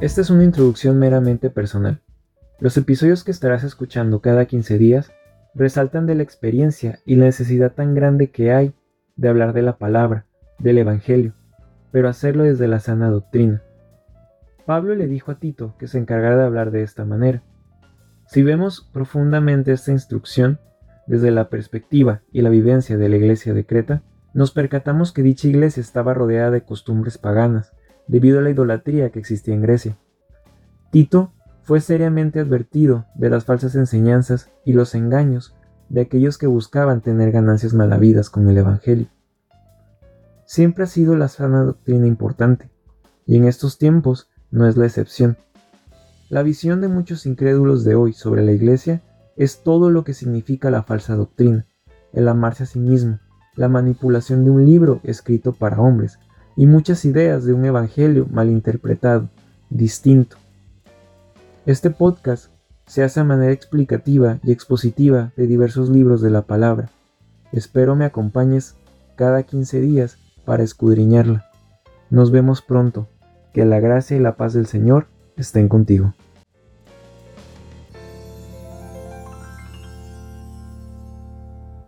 Esta es una introducción meramente personal. Los episodios que estarás escuchando cada 15 días resaltan de la experiencia y la necesidad tan grande que hay de hablar de la palabra, del Evangelio, pero hacerlo desde la sana doctrina. Pablo le dijo a Tito que se encargara de hablar de esta manera. Si vemos profundamente esta instrucción desde la perspectiva y la vivencia de la iglesia de Creta, nos percatamos que dicha iglesia estaba rodeada de costumbres paganas, debido a la idolatría que existía en Grecia. Tito fue seriamente advertido de las falsas enseñanzas y los engaños de aquellos que buscaban tener ganancias malavidas con el Evangelio. Siempre ha sido la sana doctrina importante, y en estos tiempos no es la excepción. La visión de muchos incrédulos de hoy sobre la Iglesia es todo lo que significa la falsa doctrina, el amarse a sí mismo, la manipulación de un libro escrito para hombres y muchas ideas de un evangelio malinterpretado, distinto. Este podcast se hace de manera explicativa y expositiva de diversos libros de la palabra. Espero me acompañes cada 15 días para escudriñarla. Nos vemos pronto. Que la gracia y la paz del Señor estén contigo.